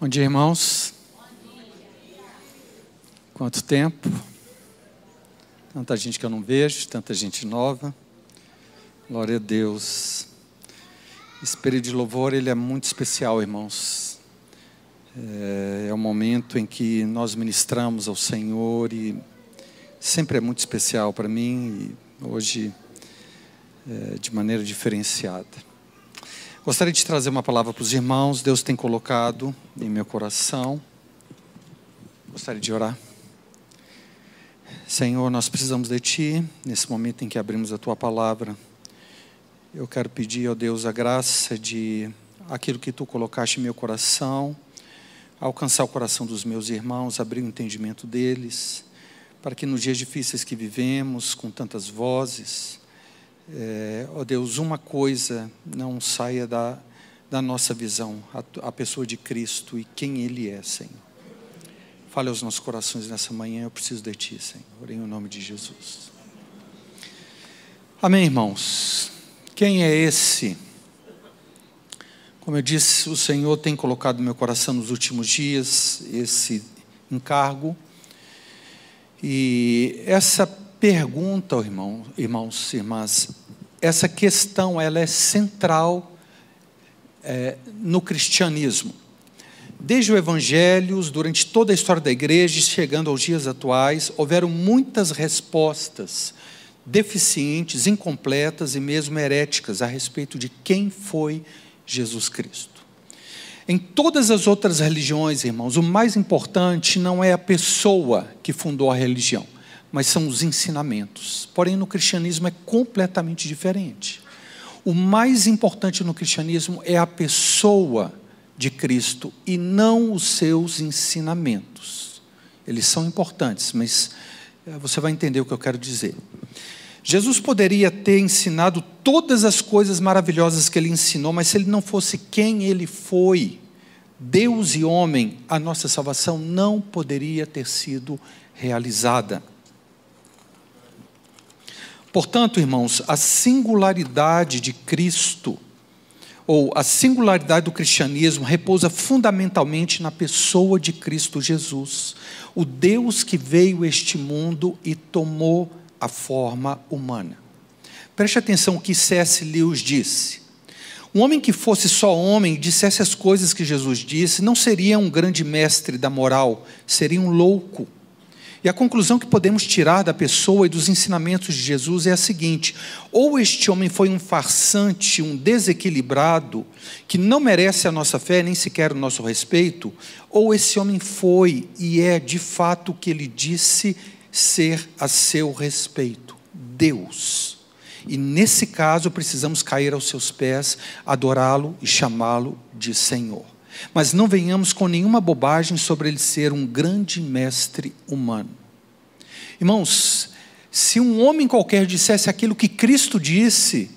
Bom dia, irmãos. Quanto tempo? Tanta gente que eu não vejo, tanta gente nova. Glória a Deus. Espírito de louvor, ele é muito especial, irmãos. É, é um momento em que nós ministramos ao Senhor e sempre é muito especial para mim e hoje é, de maneira diferenciada. Gostaria de trazer uma palavra para os irmãos, Deus tem colocado em meu coração. Gostaria de orar. Senhor, nós precisamos de Ti, nesse momento em que abrimos a Tua palavra. Eu quero pedir, ó Deus, a graça de aquilo que Tu colocaste em meu coração, alcançar o coração dos meus irmãos, abrir o entendimento deles, para que nos dias difíceis que vivemos, com tantas vozes, é, ó Deus, uma coisa não saia da, da nossa visão, a, a pessoa de Cristo e quem Ele é, Senhor. Fale aos nossos corações nessa manhã, eu preciso de Ti, Senhor, em nome de Jesus. Amém, irmãos. Quem é esse? Como eu disse, o Senhor tem colocado no meu coração nos últimos dias esse encargo. E essa pergunta, irmão, irmãos irmãs, essa questão ela é central é, no cristianismo. Desde o Evangelhos, durante toda a história da igreja, chegando aos dias atuais, houveram muitas respostas deficientes, incompletas e mesmo heréticas a respeito de quem foi Jesus Cristo. Em todas as outras religiões, irmãos, o mais importante não é a pessoa que fundou a religião mas são os ensinamentos. Porém, no cristianismo é completamente diferente. O mais importante no cristianismo é a pessoa de Cristo e não os seus ensinamentos. Eles são importantes, mas eh, você vai entender o que eu quero dizer. Jesus poderia ter ensinado todas as coisas maravilhosas que ele ensinou, mas se ele não fosse quem ele foi, Deus e homem, a nossa salvação não poderia ter sido realizada. Portanto, irmãos, a singularidade de Cristo, ou a singularidade do cristianismo, repousa fundamentalmente na pessoa de Cristo Jesus, o Deus que veio a este mundo e tomou a forma humana. Preste atenção o que C.S. Lewis disse. Um homem que fosse só homem e dissesse as coisas que Jesus disse, não seria um grande mestre da moral, seria um louco. E a conclusão que podemos tirar da pessoa e dos ensinamentos de Jesus é a seguinte: ou este homem foi um farsante, um desequilibrado, que não merece a nossa fé, nem sequer o nosso respeito, ou esse homem foi e é de fato o que ele disse ser a seu respeito Deus. E nesse caso precisamos cair aos seus pés, adorá-lo e chamá-lo de Senhor. Mas não venhamos com nenhuma bobagem sobre ele ser um grande mestre humano. Irmãos, se um homem qualquer dissesse aquilo que Cristo disse,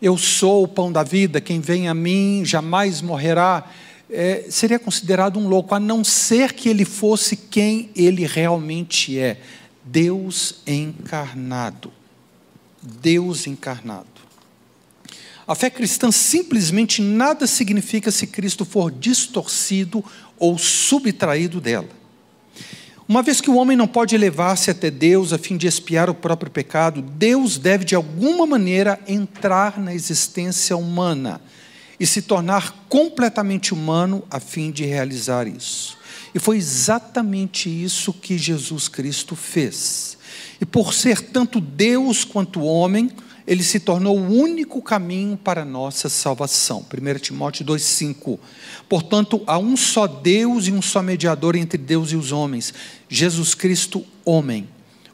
eu sou o pão da vida, quem vem a mim jamais morrerá, é, seria considerado um louco, a não ser que ele fosse quem ele realmente é: Deus encarnado. Deus encarnado. A fé cristã simplesmente nada significa se Cristo for distorcido ou subtraído dela. Uma vez que o homem não pode elevar-se até Deus a fim de expiar o próprio pecado, Deus deve de alguma maneira entrar na existência humana e se tornar completamente humano a fim de realizar isso. E foi exatamente isso que Jesus Cristo fez. E por ser tanto Deus quanto homem, ele se tornou o único caminho para a nossa salvação. 1 Timóteo 2,5. Portanto, há um só Deus e um só mediador entre Deus e os homens, Jesus Cristo, homem,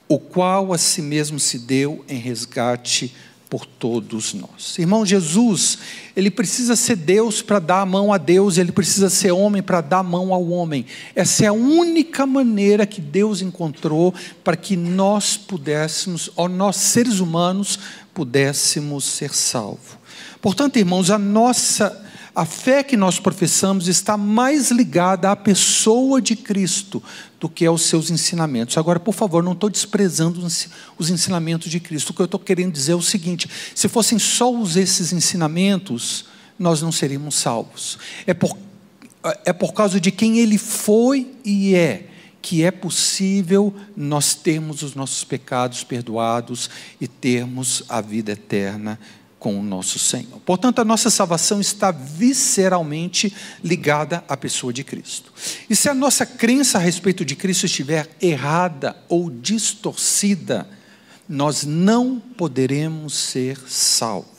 o qual a si mesmo se deu em resgate por todos nós. Irmão, Jesus, ele precisa ser Deus para dar a mão a Deus, ele precisa ser homem para dar a mão ao homem. Essa é a única maneira que Deus encontrou para que nós pudéssemos, ou nós seres humanos, pudéssemos ser salvos. Portanto, irmãos, a nossa a fé que nós professamos está mais ligada à pessoa de Cristo do que aos seus ensinamentos. Agora, por favor, não estou desprezando os ensinamentos de Cristo. O que eu estou querendo dizer é o seguinte: se fossem só esses ensinamentos, nós não seríamos salvos. É por é por causa de quem ele foi e é que é possível nós termos os nossos pecados perdoados e termos a vida eterna com o nosso Senhor. Portanto, a nossa salvação está visceralmente ligada à pessoa de Cristo. E se a nossa crença a respeito de Cristo estiver errada ou distorcida, nós não poderemos ser salvos.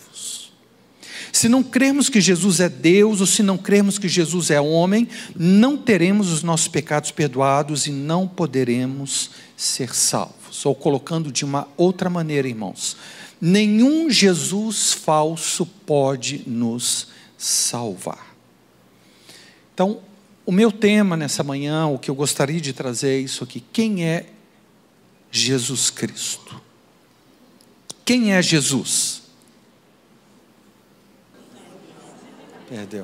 Se não crermos que Jesus é Deus, ou se não crermos que Jesus é homem, não teremos os nossos pecados perdoados e não poderemos ser salvos. Ou colocando de uma outra maneira, irmãos, nenhum Jesus falso pode nos salvar. Então, o meu tema nessa manhã, o que eu gostaria de trazer é isso aqui: quem é Jesus Cristo? Quem é Jesus? Perdeu.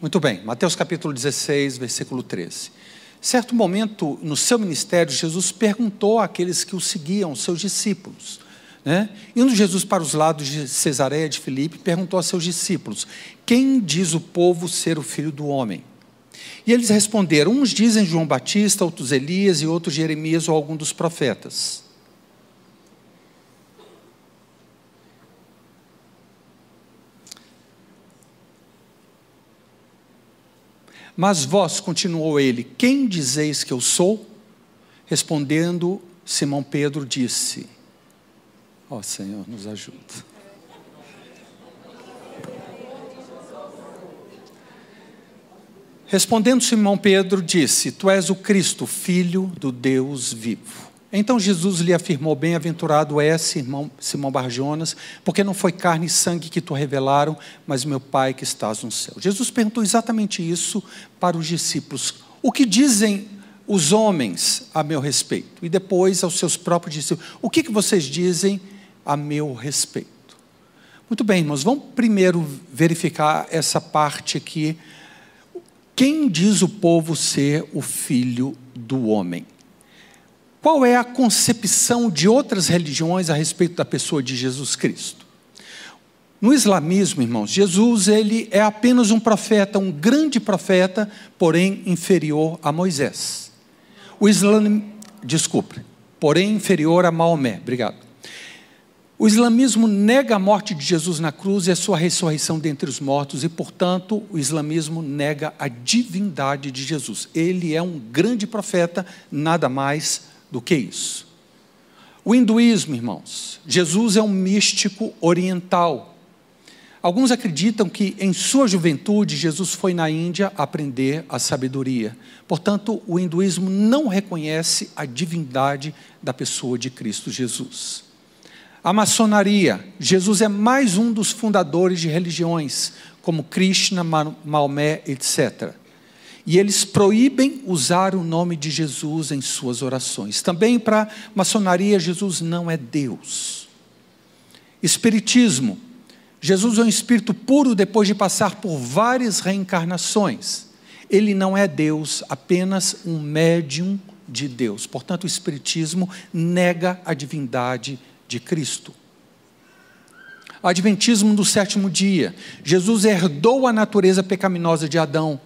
Muito bem, Mateus capítulo 16, versículo 13. Certo momento no seu ministério, Jesus perguntou àqueles que o seguiam, seus discípulos. Né? Indo Jesus para os lados de Cesareia de Filipe, perguntou a seus discípulos: Quem diz o povo ser o filho do homem? E eles responderam: uns dizem João Batista, outros Elias e outros Jeremias ou algum dos profetas. Mas vós, continuou ele, quem dizeis que eu sou? Respondendo, Simão Pedro disse: Ó oh, Senhor, nos ajuda. Respondendo Simão Pedro, disse: Tu és o Cristo, filho do Deus vivo. Então Jesus lhe afirmou: Bem-aventurado és, Simão, Simão Barjonas, porque não foi carne e sangue que tu revelaram, mas meu Pai que estás no céu. Jesus perguntou exatamente isso para os discípulos: O que dizem os homens a meu respeito? E depois aos seus próprios discípulos: O que, que vocês dizem a meu respeito? Muito bem, irmãos, vamos primeiro verificar essa parte aqui quem diz o povo ser o filho do homem? Qual é a concepção de outras religiões a respeito da pessoa de Jesus Cristo? No islamismo, irmãos, Jesus ele é apenas um profeta, um grande profeta, porém inferior a Moisés. O Islã, desculpe, porém inferior a Maomé. Obrigado. O islamismo nega a morte de Jesus na cruz e a sua ressurreição dentre os mortos, e, portanto, o islamismo nega a divindade de Jesus. Ele é um grande profeta, nada mais do que isso. O hinduísmo, irmãos, Jesus é um místico oriental. Alguns acreditam que em sua juventude Jesus foi na Índia aprender a sabedoria. Portanto, o hinduísmo não reconhece a divindade da pessoa de Cristo Jesus. A maçonaria. Jesus é mais um dos fundadores de religiões, como Krishna, Maomé, etc. E eles proíbem usar o nome de Jesus em suas orações. Também para a maçonaria, Jesus não é Deus. Espiritismo. Jesus é um espírito puro depois de passar por várias reencarnações. Ele não é Deus, apenas um médium de Deus. Portanto, o Espiritismo nega a divindade de Cristo. Adventismo do sétimo dia. Jesus herdou a natureza pecaminosa de Adão.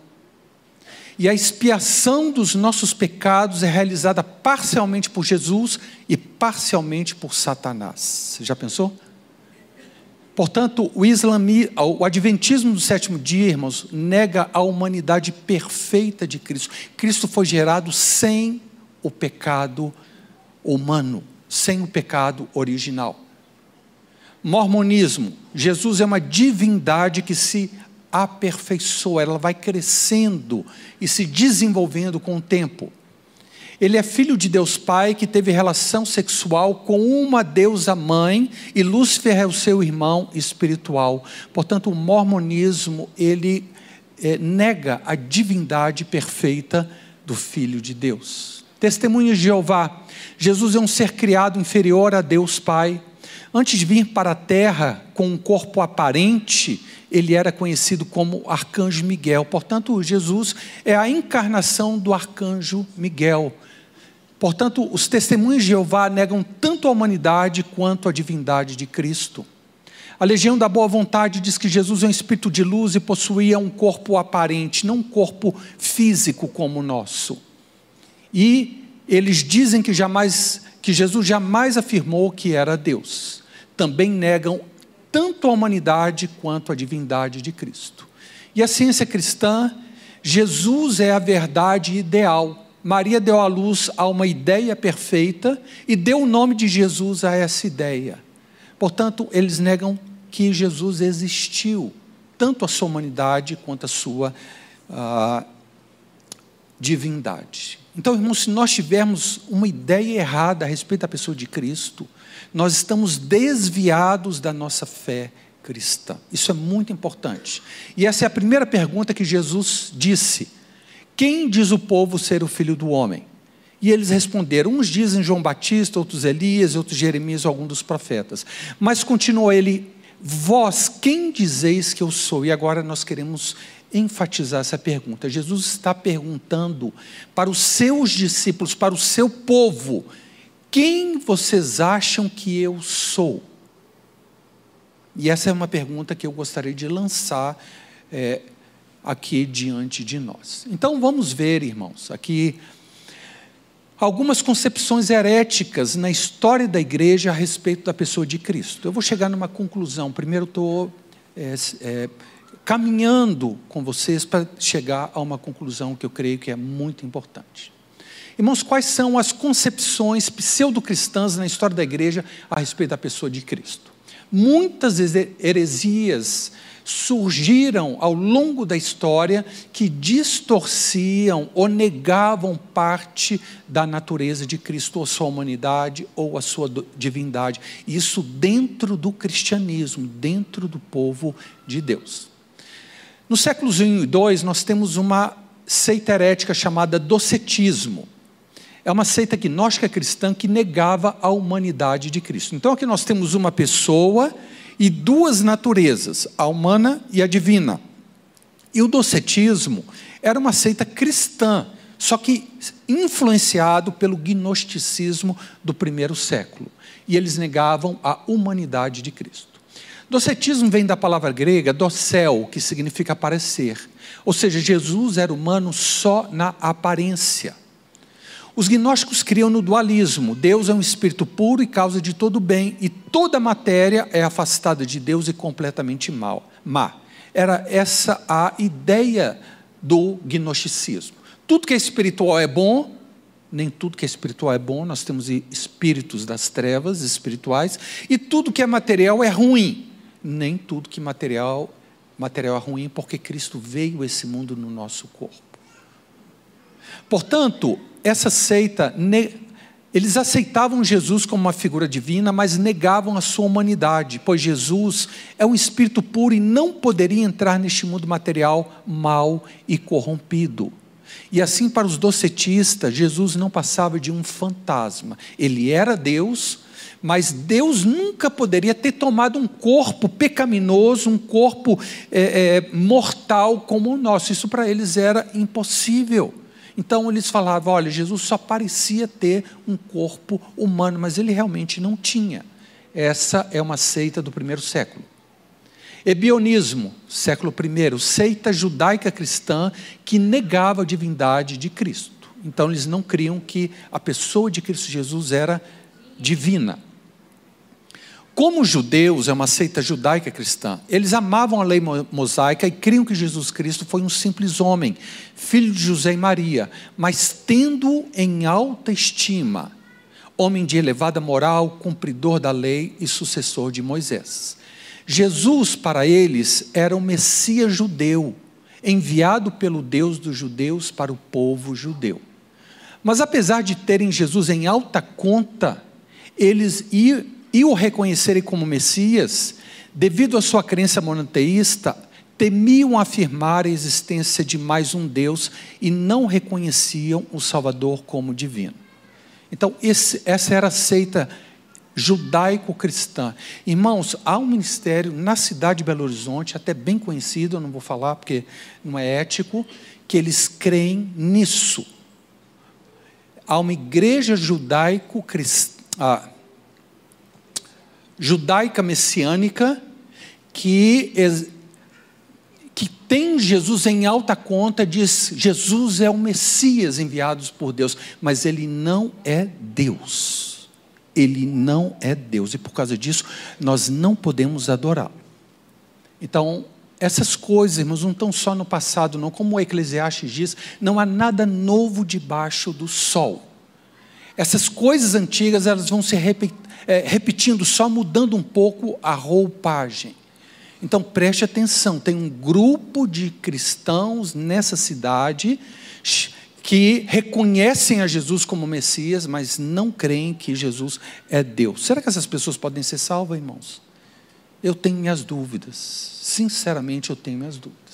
E a expiação dos nossos pecados é realizada parcialmente por Jesus e parcialmente por Satanás. Você já pensou? Portanto, o, islami, o adventismo do sétimo dia, irmãos, nega a humanidade perfeita de Cristo. Cristo foi gerado sem o pecado humano sem o pecado original. Mormonismo: Jesus é uma divindade que se aperfeiçoa, ela vai crescendo e se desenvolvendo com o tempo. Ele é filho de Deus Pai que teve relação sexual com uma deusa mãe e Lúcifer é o seu irmão espiritual. Portanto, o mormonismo ele é, nega a divindade perfeita do Filho de Deus. Testemunhas de Jeová. Jesus é um ser criado inferior a Deus Pai. Antes de vir para a terra com um corpo aparente, ele era conhecido como Arcanjo Miguel. Portanto, Jesus é a encarnação do Arcanjo Miguel. Portanto, os testemunhos de Jeová negam tanto a humanidade quanto a divindade de Cristo. A legião da boa vontade diz que Jesus é um espírito de luz e possuía um corpo aparente, não um corpo físico como o nosso. E eles dizem que jamais que Jesus jamais afirmou que era Deus. Também negam tanto a humanidade quanto a divindade de Cristo. E a ciência cristã, Jesus é a verdade ideal. Maria deu à luz a uma ideia perfeita e deu o nome de Jesus a essa ideia. Portanto, eles negam que Jesus existiu, tanto a sua humanidade quanto a sua uh, divindade. Então, irmãos, se nós tivermos uma ideia errada a respeito da pessoa de Cristo, nós estamos desviados da nossa fé cristã. Isso é muito importante. E essa é a primeira pergunta que Jesus disse: Quem diz o povo ser o filho do homem? E eles responderam: uns dizem João Batista, outros Elias, outros Jeremias, algum dos profetas. Mas continuou ele: Vós, quem dizeis que eu sou? E agora nós queremos enfatizar essa pergunta. Jesus está perguntando para os seus discípulos, para o seu povo: quem vocês acham que eu sou? E essa é uma pergunta que eu gostaria de lançar é, aqui diante de nós. Então vamos ver, irmãos, aqui algumas concepções heréticas na história da igreja a respeito da pessoa de Cristo. Eu vou chegar numa conclusão. Primeiro, estou é, é, caminhando com vocês para chegar a uma conclusão que eu creio que é muito importante. Irmãos, quais são as concepções pseudo-cristãs na história da igreja a respeito da pessoa de Cristo? Muitas heresias surgiram ao longo da história que distorciam ou negavam parte da natureza de Cristo, ou sua humanidade, ou a sua divindade. Isso dentro do cristianismo, dentro do povo de Deus. No séculos I e II, nós temos uma seita herética chamada docetismo. É uma seita gnóstica cristã que negava a humanidade de Cristo. Então aqui nós temos uma pessoa e duas naturezas, a humana e a divina. E o docetismo era uma seita cristã, só que influenciado pelo gnosticismo do primeiro século. E eles negavam a humanidade de Cristo. Docetismo vem da palavra grega docel, que significa aparecer. Ou seja, Jesus era humano só na aparência. Os gnósticos criam no dualismo: Deus é um espírito puro e causa de todo bem, e toda matéria é afastada de Deus e completamente mal, má. Era essa a ideia do gnosticismo. Tudo que é espiritual é bom, nem tudo que é espiritual é bom, nós temos espíritos das trevas espirituais, e tudo que é material é ruim. Nem tudo que material material é ruim, porque Cristo veio esse mundo no nosso corpo. Portanto, essa seita, eles aceitavam Jesus como uma figura divina, mas negavam a sua humanidade, pois Jesus é um espírito puro e não poderia entrar neste mundo material mau e corrompido. E assim, para os docetistas, Jesus não passava de um fantasma. Ele era Deus, mas Deus nunca poderia ter tomado um corpo pecaminoso, um corpo é, é, mortal como o nosso. Isso para eles era impossível. Então eles falavam: olha, Jesus só parecia ter um corpo humano, mas ele realmente não tinha. Essa é uma seita do primeiro século. Ebionismo, século I, seita judaica cristã que negava a divindade de Cristo. Então eles não criam que a pessoa de Cristo Jesus era divina. Como judeus, é uma seita judaica cristã, eles amavam a lei mosaica e criam que Jesus Cristo foi um simples homem, filho de José e Maria, mas tendo em alta estima, homem de elevada moral, cumpridor da lei e sucessor de Moisés. Jesus, para eles, era o Messias judeu, enviado pelo Deus dos judeus para o povo judeu. Mas apesar de terem Jesus em alta conta, eles e o reconhecerem como Messias, devido à sua crença monoteísta, temiam afirmar a existência de mais um Deus e não reconheciam o Salvador como divino. Então, esse, essa era a seita judaico-cristã. Irmãos, há um ministério na cidade de Belo Horizonte, até bem conhecido, eu não vou falar porque não é ético, que eles creem nisso. Há uma igreja judaico-cristã. Ah, judaica messiânica que, que tem Jesus em alta conta, diz: Jesus é o Messias enviado por Deus, mas ele não é Deus. Ele não é Deus, e por causa disso, nós não podemos adorá-lo. Então, essas coisas, irmãos, não estão só no passado, não. Como o Eclesiastes diz, não há nada novo debaixo do sol. Essas coisas antigas, elas vão se é, repetindo, só mudando um pouco a roupagem. Então preste atenção: tem um grupo de cristãos nessa cidade que reconhecem a Jesus como Messias, mas não creem que Jesus é Deus. Será que essas pessoas podem ser salvas, irmãos? Eu tenho minhas dúvidas. Sinceramente, eu tenho minhas dúvidas.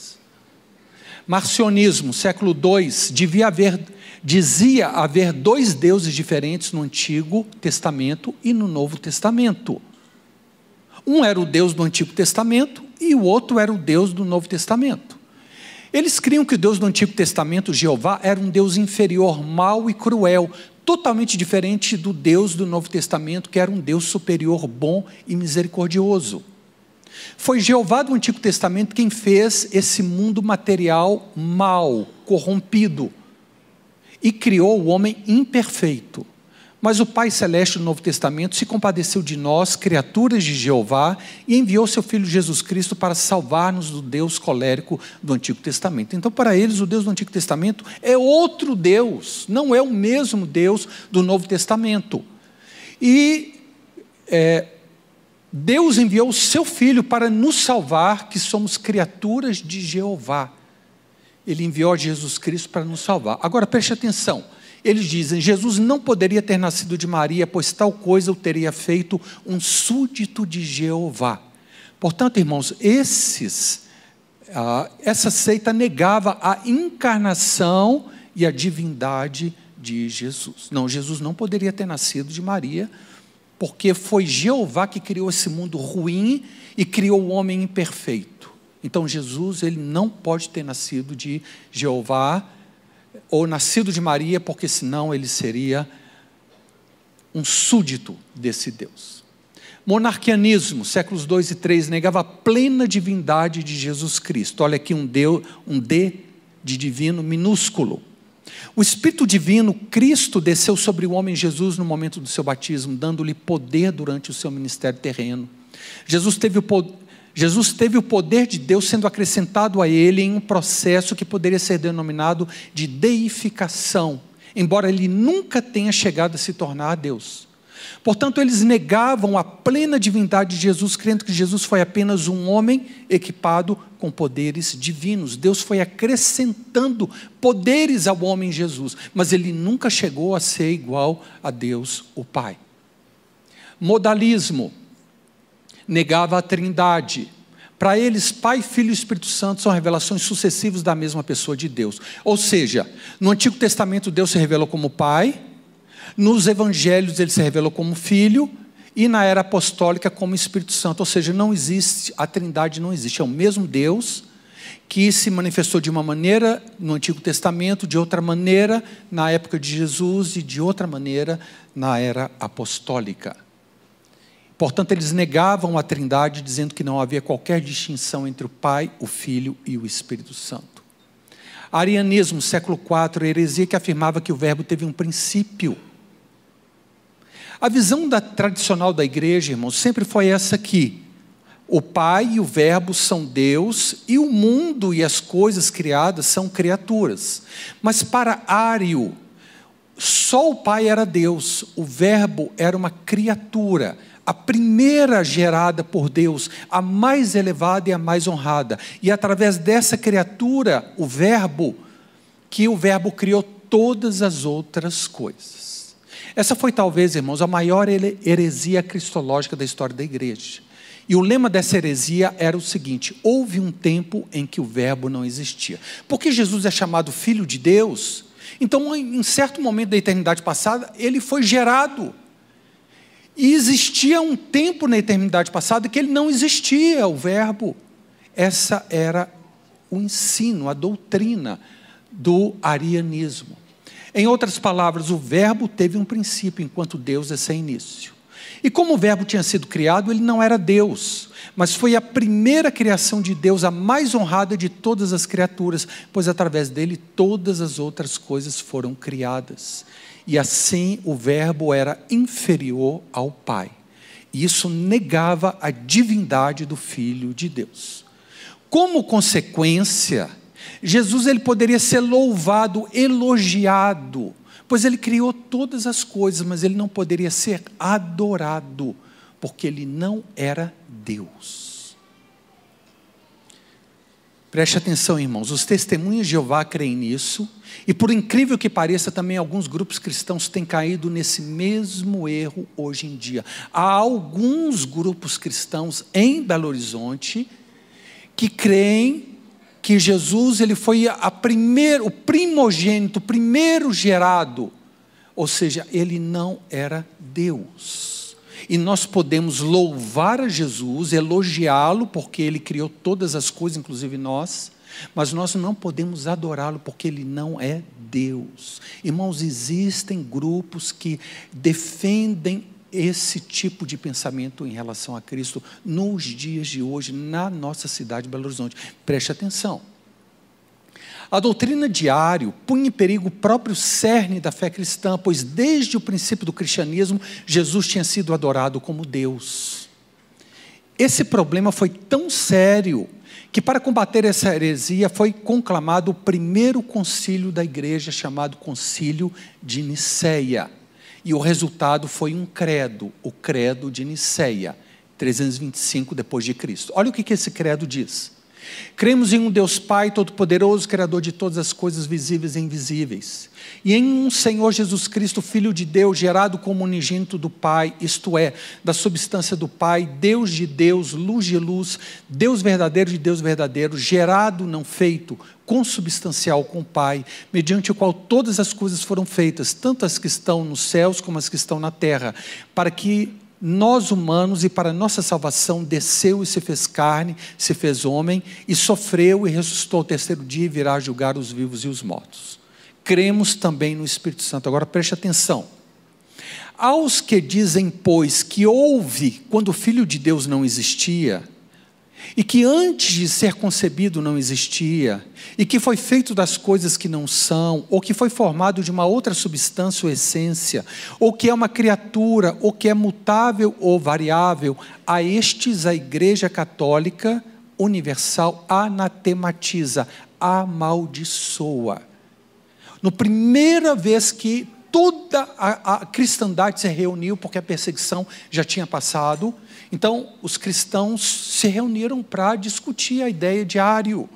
Marcionismo, século II, devia haver, dizia haver dois deuses diferentes no Antigo Testamento e no Novo Testamento. Um era o Deus do Antigo Testamento e o outro era o Deus do Novo Testamento. Eles criam que o Deus do Antigo Testamento, Jeová, era um Deus inferior, mau e cruel, totalmente diferente do Deus do Novo Testamento, que era um Deus superior, bom e misericordioso. Foi Jeová do Antigo Testamento quem fez esse mundo material mal, corrompido, e criou o homem imperfeito. Mas o Pai Celeste do Novo Testamento se compadeceu de nós, criaturas de Jeová, e enviou seu Filho Jesus Cristo para salvar-nos do Deus colérico do Antigo Testamento. Então, para eles, o Deus do Antigo Testamento é outro Deus, não é o mesmo Deus do Novo Testamento. E é, Deus enviou o seu Filho para nos salvar, que somos criaturas de Jeová. Ele enviou Jesus Cristo para nos salvar. Agora preste atenção. Eles dizem: Jesus não poderia ter nascido de Maria, pois tal coisa o teria feito um súdito de Jeová. Portanto, irmãos, esses, ah, essa seita negava a encarnação e a divindade de Jesus. Não, Jesus não poderia ter nascido de Maria, porque foi Jeová que criou esse mundo ruim e criou o homem imperfeito. Então Jesus, ele não pode ter nascido de Jeová ou nascido de Maria, porque senão ele seria um súdito desse Deus. Monarquianismo, séculos 2 e 3, negava a plena divindade de Jesus Cristo. Olha aqui um D, um D de divino minúsculo. O Espírito Divino, Cristo, desceu sobre o homem Jesus no momento do seu batismo, dando-lhe poder durante o seu ministério terreno. Jesus teve, o, Jesus teve o poder de Deus sendo acrescentado a ele em um processo que poderia ser denominado de deificação, embora ele nunca tenha chegado a se tornar Deus. Portanto, eles negavam a plena divindade de Jesus, crendo que Jesus foi apenas um homem equipado com poderes divinos. Deus foi acrescentando poderes ao homem Jesus, mas ele nunca chegou a ser igual a Deus, o Pai. Modalismo negava a Trindade. Para eles, Pai, Filho e Espírito Santo são revelações sucessivas da mesma pessoa de Deus. Ou seja, no Antigo Testamento Deus se revelou como Pai, nos evangelhos ele se revelou como filho e na era apostólica como Espírito Santo. Ou seja, não existe, a Trindade não existe, é o mesmo Deus que se manifestou de uma maneira no Antigo Testamento, de outra maneira na época de Jesus e de outra maneira na era apostólica. Portanto, eles negavam a Trindade, dizendo que não havia qualquer distinção entre o Pai, o Filho e o Espírito Santo. Arianismo, século IV, heresia que afirmava que o Verbo teve um princípio a visão da, tradicional da igreja, irmãos, sempre foi essa aqui. O Pai e o Verbo são Deus e o mundo e as coisas criadas são criaturas. Mas para Ário, só o Pai era Deus, o Verbo era uma criatura, a primeira gerada por Deus, a mais elevada e a mais honrada. E através dessa criatura, o Verbo, que o Verbo criou todas as outras coisas. Essa foi talvez, irmãos, a maior heresia cristológica da história da igreja. E o lema dessa heresia era o seguinte: houve um tempo em que o Verbo não existia. Porque Jesus é chamado Filho de Deus, então, em certo momento da eternidade passada, ele foi gerado. E existia um tempo na eternidade passada que ele não existia, o Verbo. Essa era o ensino, a doutrina do arianismo. Em outras palavras, o Verbo teve um princípio enquanto Deus é sem início. E como o Verbo tinha sido criado, ele não era Deus, mas foi a primeira criação de Deus, a mais honrada de todas as criaturas, pois através dele todas as outras coisas foram criadas. E assim o Verbo era inferior ao Pai. E isso negava a divindade do Filho de Deus. Como consequência, Jesus ele poderia ser louvado, elogiado, pois ele criou todas as coisas, mas ele não poderia ser adorado, porque ele não era Deus. Preste atenção, irmãos, os testemunhos de Jeová creem nisso, e por incrível que pareça, também alguns grupos cristãos têm caído nesse mesmo erro hoje em dia. Há alguns grupos cristãos em Belo Horizonte que creem que Jesus ele foi a primeiro, o primogênito, o primeiro gerado, ou seja, ele não era Deus. E nós podemos louvar a Jesus, elogiá-lo, porque ele criou todas as coisas, inclusive nós, mas nós não podemos adorá-lo, porque ele não é Deus. Irmãos, existem grupos que defendem esse tipo de pensamento em relação a Cristo nos dias de hoje, na nossa cidade de Belo Horizonte. Preste atenção. A doutrina diário punha em perigo o próprio cerne da fé cristã, pois desde o princípio do cristianismo, Jesus tinha sido adorado como Deus. Esse problema foi tão sério que, para combater essa heresia, foi conclamado o primeiro concílio da igreja, chamado Concílio de Nicéia. E o resultado foi um credo, o credo de Nicéia, 325 depois de Cristo. Olha o que esse credo diz. Cremos em um Deus Pai Todo-Poderoso, Criador de todas as coisas visíveis e invisíveis, e em um Senhor Jesus Cristo, Filho de Deus, gerado como unigênito do Pai, isto é, da substância do Pai, Deus de Deus, luz de luz, Deus verdadeiro de Deus verdadeiro, gerado, não feito, consubstancial com o Pai, mediante o qual todas as coisas foram feitas, tanto as que estão nos céus como as que estão na terra, para que nós humanos e para nossa salvação desceu e se fez carne, se fez homem e sofreu e ressuscitou ao terceiro dia e virá julgar os vivos e os mortos. Cremos também no Espírito Santo. Agora preste atenção. Aos que dizem, pois, que houve quando o Filho de Deus não existia, e que antes de ser concebido não existia, e que foi feito das coisas que não são, ou que foi formado de uma outra substância ou essência, ou que é uma criatura, ou que é mutável ou variável, a estes a Igreja Católica Universal anatematiza, amaldiçoa. No primeira vez que toda a, a cristandade se reuniu, porque a perseguição já tinha passado, então, os cristãos se reuniram para discutir a ideia de Ário.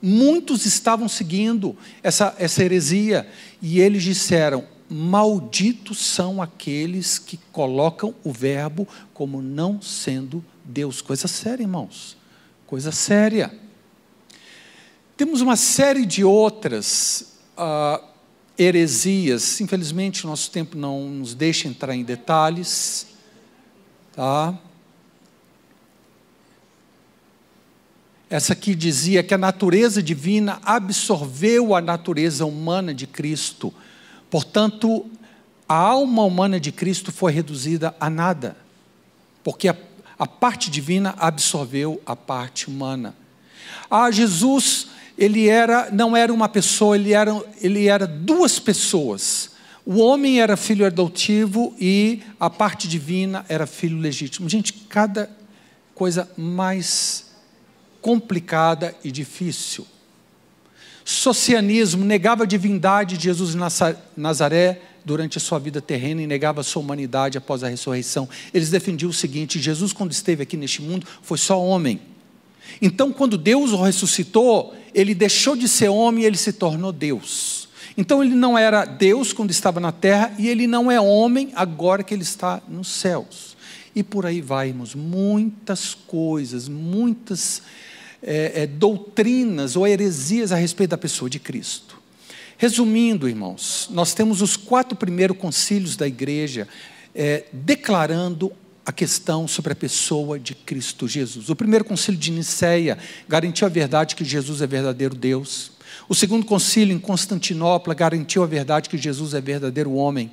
Muitos estavam seguindo essa, essa heresia e eles disseram: Malditos são aqueles que colocam o Verbo como não sendo Deus. Coisa séria, irmãos. Coisa séria. Temos uma série de outras uh, heresias. Infelizmente, o nosso tempo não nos deixa entrar em detalhes. Tá? Essa aqui dizia que a natureza divina absorveu a natureza humana de Cristo. Portanto, a alma humana de Cristo foi reduzida a nada, porque a, a parte divina absorveu a parte humana. Ah, Jesus, ele era, não era uma pessoa, ele era, ele era duas pessoas. O homem era filho adotivo e a parte divina era filho legítimo. Gente, cada coisa mais complicada e difícil. Socianismo negava a divindade de Jesus Nazaré durante a sua vida terrena e negava a sua humanidade após a ressurreição. Eles defendiam o seguinte: Jesus, quando esteve aqui neste mundo, foi só homem. Então, quando Deus o ressuscitou, ele deixou de ser homem e ele se tornou Deus. Então, ele não era Deus quando estava na terra e ele não é homem agora que ele está nos céus. E por aí vai, irmãos, muitas coisas, muitas é, é, doutrinas ou heresias a respeito da pessoa de Cristo. Resumindo, irmãos, nós temos os quatro primeiros concílios da igreja é, declarando a questão sobre a pessoa de Cristo Jesus. O primeiro concílio de Nicéia garantiu a verdade que Jesus é verdadeiro Deus. O segundo concílio em Constantinopla garantiu a verdade que Jesus é verdadeiro homem.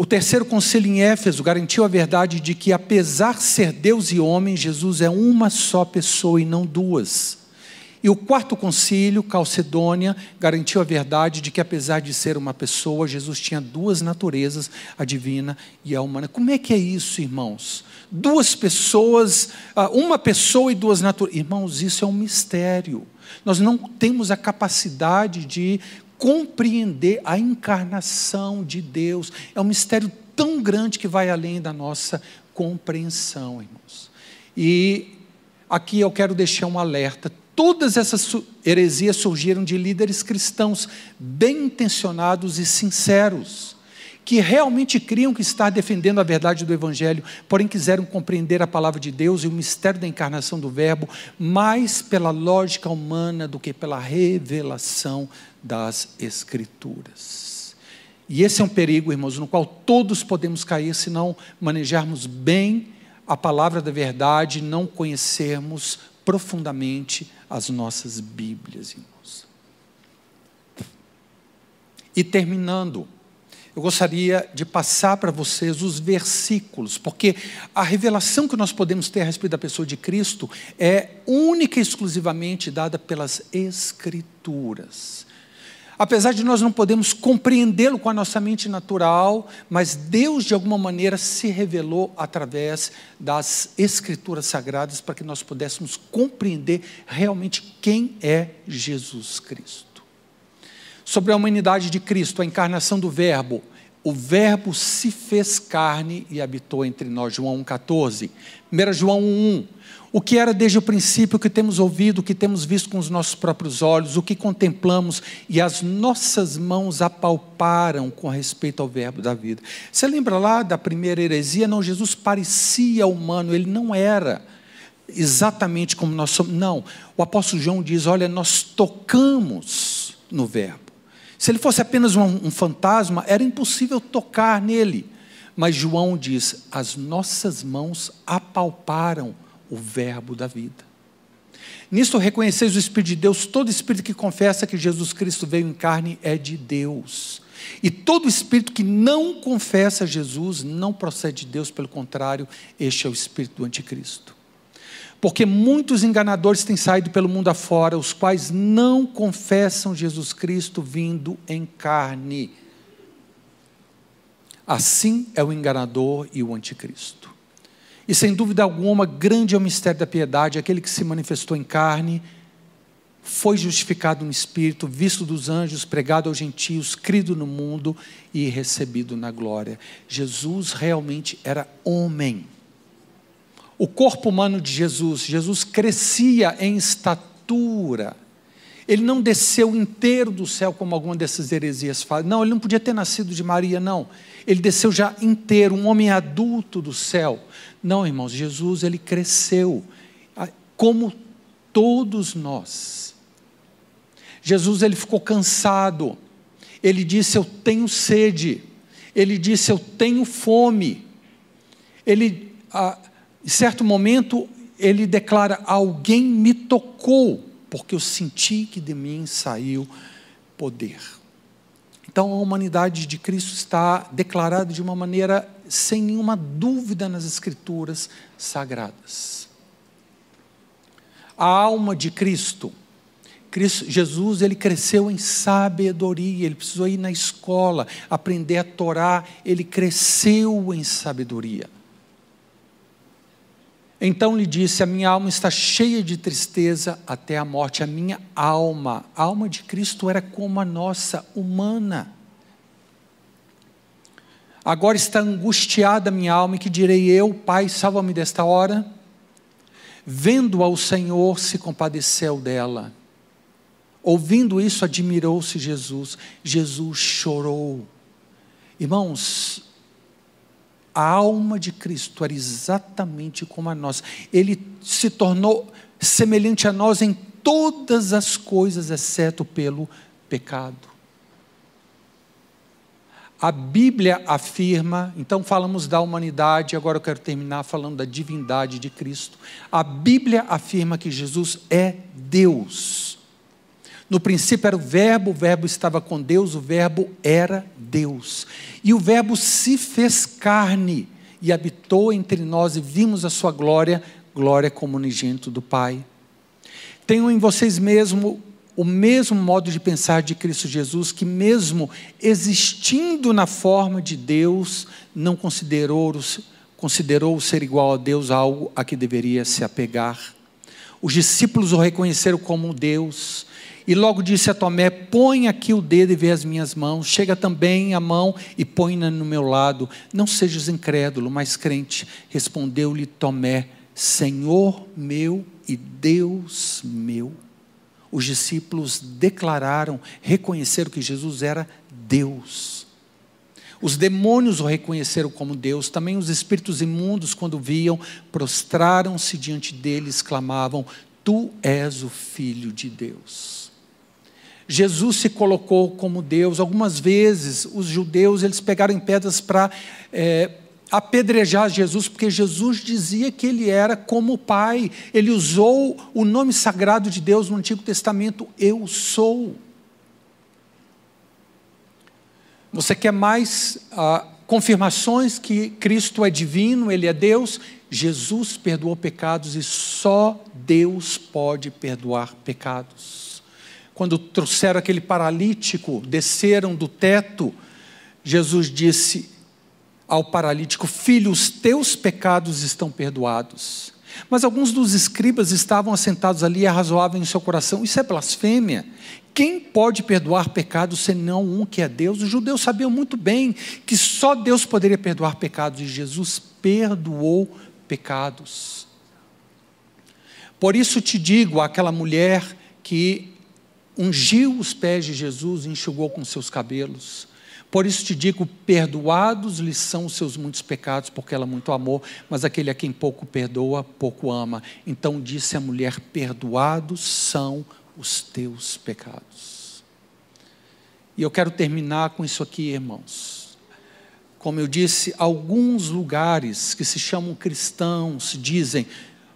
O terceiro conselho em Éfeso garantiu a verdade de que, apesar de ser Deus e homem, Jesus é uma só pessoa e não duas. E o quarto concílio, Calcedônia, garantiu a verdade de que, apesar de ser uma pessoa, Jesus tinha duas naturezas, a divina e a humana. Como é que é isso, irmãos? Duas pessoas, ah, uma pessoa e duas naturezas. Irmãos, isso é um mistério. Nós não temos a capacidade de compreender a encarnação de Deus. É um mistério tão grande que vai além da nossa compreensão, irmãos. E aqui eu quero deixar um alerta. Todas essas heresias surgiram de líderes cristãos bem intencionados e sinceros que realmente criam que estar defendendo a verdade do Evangelho, porém quiseram compreender a palavra de Deus e o mistério da encarnação do Verbo mais pela lógica humana do que pela revelação das Escrituras. E esse é um perigo, irmãos, no qual todos podemos cair se não manejarmos bem a palavra da verdade, não conhecermos profundamente as nossas Bíblias, irmãos. E terminando, eu gostaria de passar para vocês os versículos, porque a revelação que nós podemos ter a respeito da pessoa de Cristo é única e exclusivamente dada pelas Escrituras. Apesar de nós não podemos compreendê-lo com a nossa mente natural, mas Deus de alguma maneira se revelou através das Escrituras sagradas para que nós pudéssemos compreender realmente quem é Jesus Cristo sobre a humanidade de Cristo, a encarnação do Verbo. O Verbo se fez carne e habitou entre nós. João 1,14. 1 João 1,1. O que era desde o princípio, o que temos ouvido, o que temos visto com os nossos próprios olhos, o que contemplamos e as nossas mãos apalparam com respeito ao Verbo da vida. Você lembra lá da primeira heresia? Não, Jesus parecia humano, ele não era exatamente como nós somos. Não, o apóstolo João diz: olha, nós tocamos no Verbo. Se ele fosse apenas um, um fantasma, era impossível tocar nele. Mas João diz: as nossas mãos apalparam o Verbo da vida. Nisto reconheceis o Espírito de Deus, todo espírito que confessa que Jesus Cristo veio em carne é de Deus. E todo espírito que não confessa Jesus não procede de Deus, pelo contrário, este é o espírito do anticristo. Porque muitos enganadores têm saído pelo mundo afora, os quais não confessam Jesus Cristo vindo em carne. Assim é o enganador e o anticristo. E sem dúvida alguma, grande é o mistério da piedade, aquele que se manifestou em carne, foi justificado no Espírito, visto dos anjos, pregado aos gentios, crido no mundo e recebido na glória. Jesus realmente era homem o corpo humano de Jesus. Jesus crescia em estatura. Ele não desceu inteiro do céu, como alguma dessas heresias falam. Não, ele não podia ter nascido de Maria, não. Ele desceu já inteiro, um homem adulto do céu. Não, irmãos, Jesus, ele cresceu, como todos nós. Jesus, ele ficou cansado. Ele disse: Eu tenho sede. Ele disse: Eu tenho fome. Ele. Ah, em certo momento, ele declara: Alguém me tocou, porque eu senti que de mim saiu poder. Então, a humanidade de Cristo está declarada de uma maneira sem nenhuma dúvida nas Escrituras sagradas. A alma de Cristo, Cristo, Jesus, ele cresceu em sabedoria, ele precisou ir na escola, aprender a Torá, ele cresceu em sabedoria. Então lhe disse: A minha alma está cheia de tristeza até a morte. A minha alma, a alma de Cristo era como a nossa, humana. Agora está angustiada a minha alma, e que direi eu, Pai, salva-me desta hora. Vendo ao Senhor, se compadeceu dela. Ouvindo isso, admirou-se Jesus. Jesus chorou. Irmãos, a alma de Cristo era exatamente como a nossa. Ele se tornou semelhante a nós em todas as coisas, exceto pelo pecado. A Bíblia afirma, então falamos da humanidade, agora eu quero terminar falando da divindade de Cristo. A Bíblia afirma que Jesus é Deus. No princípio era o Verbo, o Verbo estava com Deus, o Verbo era Deus. E o Verbo se fez carne e habitou entre nós e vimos a sua glória, glória como unigênito do Pai. Tenham em vocês mesmo o mesmo modo de pensar de Cristo Jesus, que mesmo existindo na forma de Deus, não considerou, considerou ser igual a Deus algo a que deveria se apegar. Os discípulos o reconheceram como Deus, e logo disse a Tomé: Põe aqui o dedo e vê as minhas mãos. Chega também a mão e põe-na no meu lado. Não sejas incrédulo, mas crente. Respondeu-lhe Tomé: Senhor meu e Deus meu. Os discípulos declararam, reconheceram que Jesus era Deus. Os demônios o reconheceram como Deus, também os espíritos imundos, quando viam, prostraram-se diante dele, exclamavam: Tu és o Filho de Deus. Jesus se colocou como Deus. Algumas vezes os judeus eles pegaram pedras para é, apedrejar Jesus, porque Jesus dizia que ele era como o Pai. Ele usou o nome sagrado de Deus no Antigo Testamento, eu sou. Você quer mais ah, confirmações que Cristo é divino, Ele é Deus? Jesus perdoou pecados e só Deus pode perdoar pecados quando trouxeram aquele paralítico, desceram do teto, Jesus disse ao paralítico: Filho, os teus pecados estão perdoados. Mas alguns dos escribas estavam assentados ali e arrazoavam em seu coração: Isso é blasfêmia. Quem pode perdoar pecados senão um que é Deus? Os judeus sabiam muito bem que só Deus poderia perdoar pecados e Jesus perdoou pecados. Por isso te digo àquela mulher que ungiu os pés de Jesus e enxugou com seus cabelos. Por isso te digo: perdoados lhe são os seus muitos pecados, porque ela muito amou, mas aquele a quem pouco perdoa, pouco ama. Então disse a mulher: perdoados são os teus pecados. E eu quero terminar com isso aqui, irmãos. Como eu disse, alguns lugares que se chamam cristãos dizem: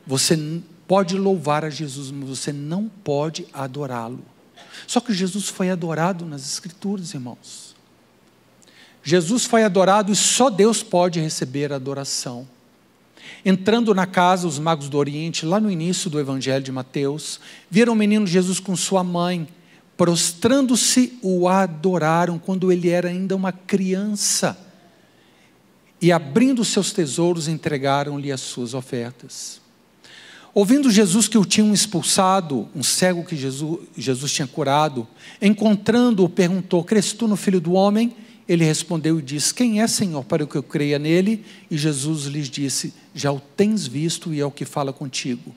você pode louvar a Jesus, mas você não pode adorá-lo. Só que Jesus foi adorado nas Escrituras, irmãos. Jesus foi adorado e só Deus pode receber adoração. Entrando na casa, os magos do Oriente, lá no início do Evangelho de Mateus, viram o menino Jesus com sua mãe, prostrando-se, o adoraram quando ele era ainda uma criança. E abrindo seus tesouros, entregaram-lhe as suas ofertas. Ouvindo Jesus que o tinham expulsado, um cego que Jesus, Jesus tinha curado, encontrando-o, perguntou: Cres tu no filho do homem? Ele respondeu e disse: Quem é, Senhor, para que eu creia nele? E Jesus lhes disse: Já o tens visto e é o que fala contigo.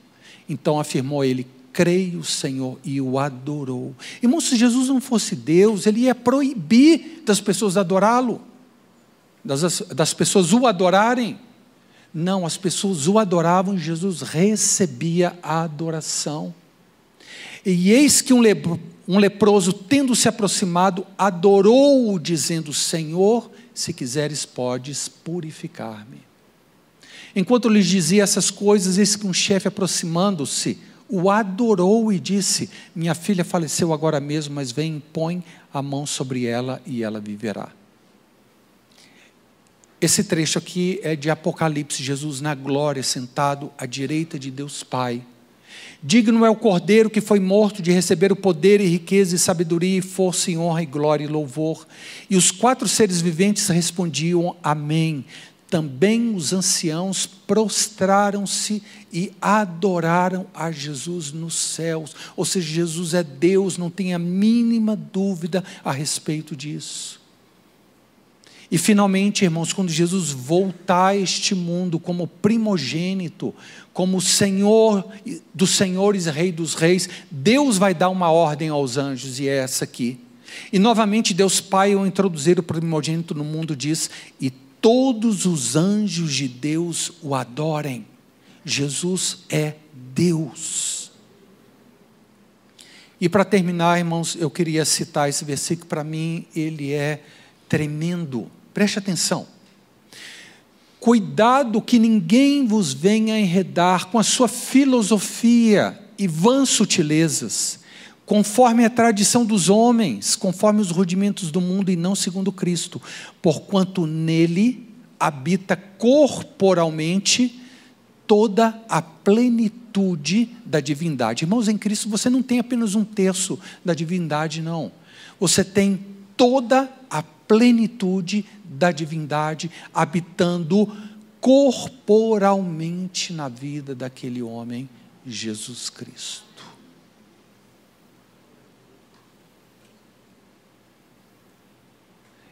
Então afirmou ele: Creio, Senhor, e o adorou. Irmão, se Jesus não fosse Deus, ele ia proibir das pessoas adorá-lo, das, das pessoas o adorarem. Não, as pessoas o adoravam Jesus recebia a adoração. E eis que um, lepro, um leproso, tendo se aproximado, adorou-o, dizendo: Senhor, se quiseres, podes purificar-me. Enquanto lhes dizia essas coisas, eis que um chefe aproximando-se, o adorou e disse: Minha filha faleceu agora mesmo, mas vem, põe a mão sobre ela e ela viverá. Esse trecho aqui é de Apocalipse, Jesus na glória, sentado à direita de Deus Pai. Digno é o cordeiro que foi morto de receber o poder e riqueza e sabedoria e força e honra e glória e louvor. E os quatro seres viventes respondiam: Amém. Também os anciãos prostraram-se e adoraram a Jesus nos céus. Ou seja, Jesus é Deus, não tem a mínima dúvida a respeito disso. E finalmente, irmãos, quando Jesus voltar a este mundo como primogênito, como Senhor dos senhores Rei dos reis, Deus vai dar uma ordem aos anjos, e é essa aqui. E novamente, Deus Pai, ao introduzir o primogênito no mundo, diz: E todos os anjos de Deus o adorem. Jesus é Deus. E para terminar, irmãos, eu queria citar esse versículo, para mim ele é tremendo. Preste atenção. Cuidado que ninguém vos venha enredar com a sua filosofia e vãs sutilezas, conforme a tradição dos homens, conforme os rudimentos do mundo e não segundo Cristo, porquanto nele habita corporalmente toda a plenitude da divindade. Irmãos, em Cristo você não tem apenas um terço da divindade, não. Você tem toda a plenitude da divindade habitando corporalmente na vida daquele homem, Jesus Cristo.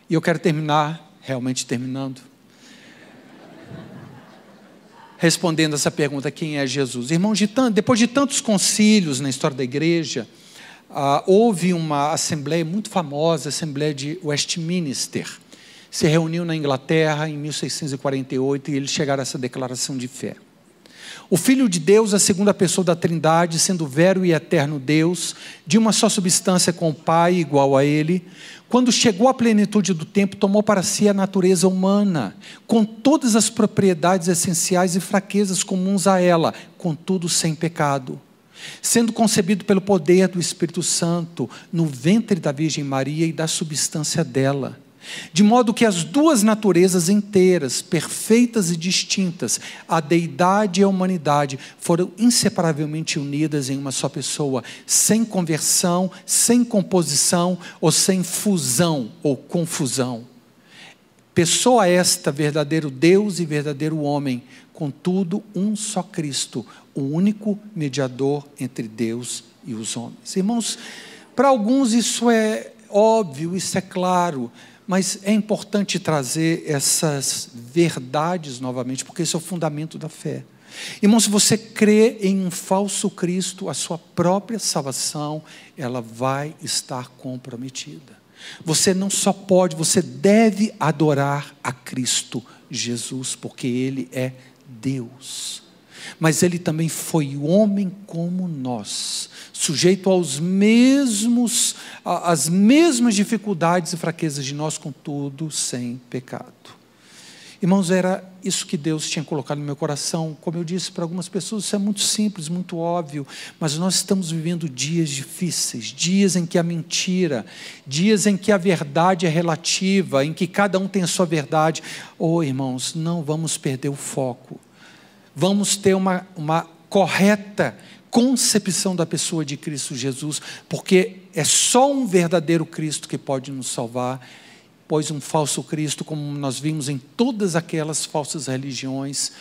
E eu quero terminar, realmente terminando, respondendo essa pergunta: quem é Jesus? Irmãos, de tanto, depois de tantos concílios na história da igreja, ah, houve uma assembleia muito famosa, a Assembleia de Westminster. Se reuniu na Inglaterra em 1648 e eles chegaram a essa declaração de fé. O Filho de Deus, a segunda pessoa da Trindade, sendo vero e eterno Deus, de uma só substância com o Pai, igual a Ele, quando chegou à plenitude do tempo, tomou para si a natureza humana, com todas as propriedades essenciais e fraquezas comuns a ela, contudo sem pecado. Sendo concebido pelo poder do Espírito Santo no ventre da Virgem Maria e da substância dela de modo que as duas naturezas inteiras, perfeitas e distintas, a deidade e a humanidade, foram inseparavelmente unidas em uma só pessoa, sem conversão, sem composição ou sem fusão ou confusão. Pessoa esta, verdadeiro Deus e verdadeiro homem, contudo, um só Cristo, o único mediador entre Deus e os homens. Irmãos, para alguns isso é óbvio, isso é claro mas é importante trazer essas verdades novamente, porque esse é o fundamento da fé. Irmão, se você crê em um falso Cristo, a sua própria salvação, ela vai estar comprometida. Você não só pode, você deve adorar a Cristo Jesus, porque Ele é Deus mas ele também foi homem como nós, sujeito aos mesmos, às mesmas dificuldades e fraquezas de nós, contudo, sem pecado. Irmãos, era isso que Deus tinha colocado no meu coração. Como eu disse para algumas pessoas, isso é muito simples, muito óbvio, mas nós estamos vivendo dias difíceis, dias em que a mentira, dias em que a verdade é relativa, em que cada um tem a sua verdade. Oh, irmãos, não vamos perder o foco vamos ter uma, uma correta concepção da pessoa de Cristo Jesus, porque é só um verdadeiro Cristo que pode nos salvar, pois um falso Cristo, como nós vimos em todas aquelas falsas religiões,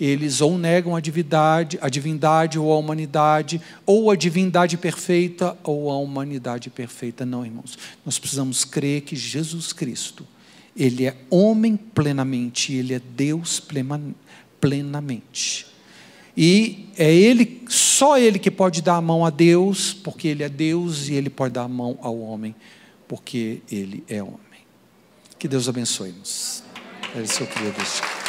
eles ou negam a divindade, a divindade ou a humanidade, ou a divindade perfeita ou a humanidade perfeita. Não, irmãos. Nós precisamos crer que Jesus Cristo, ele é homem plenamente, ele é Deus plenamente plenamente. E é ele, só ele que pode dar a mão a Deus, porque ele é Deus, e ele pode dar a mão ao homem, porque ele é homem. Que Deus abençoe-nos. É que eu queria.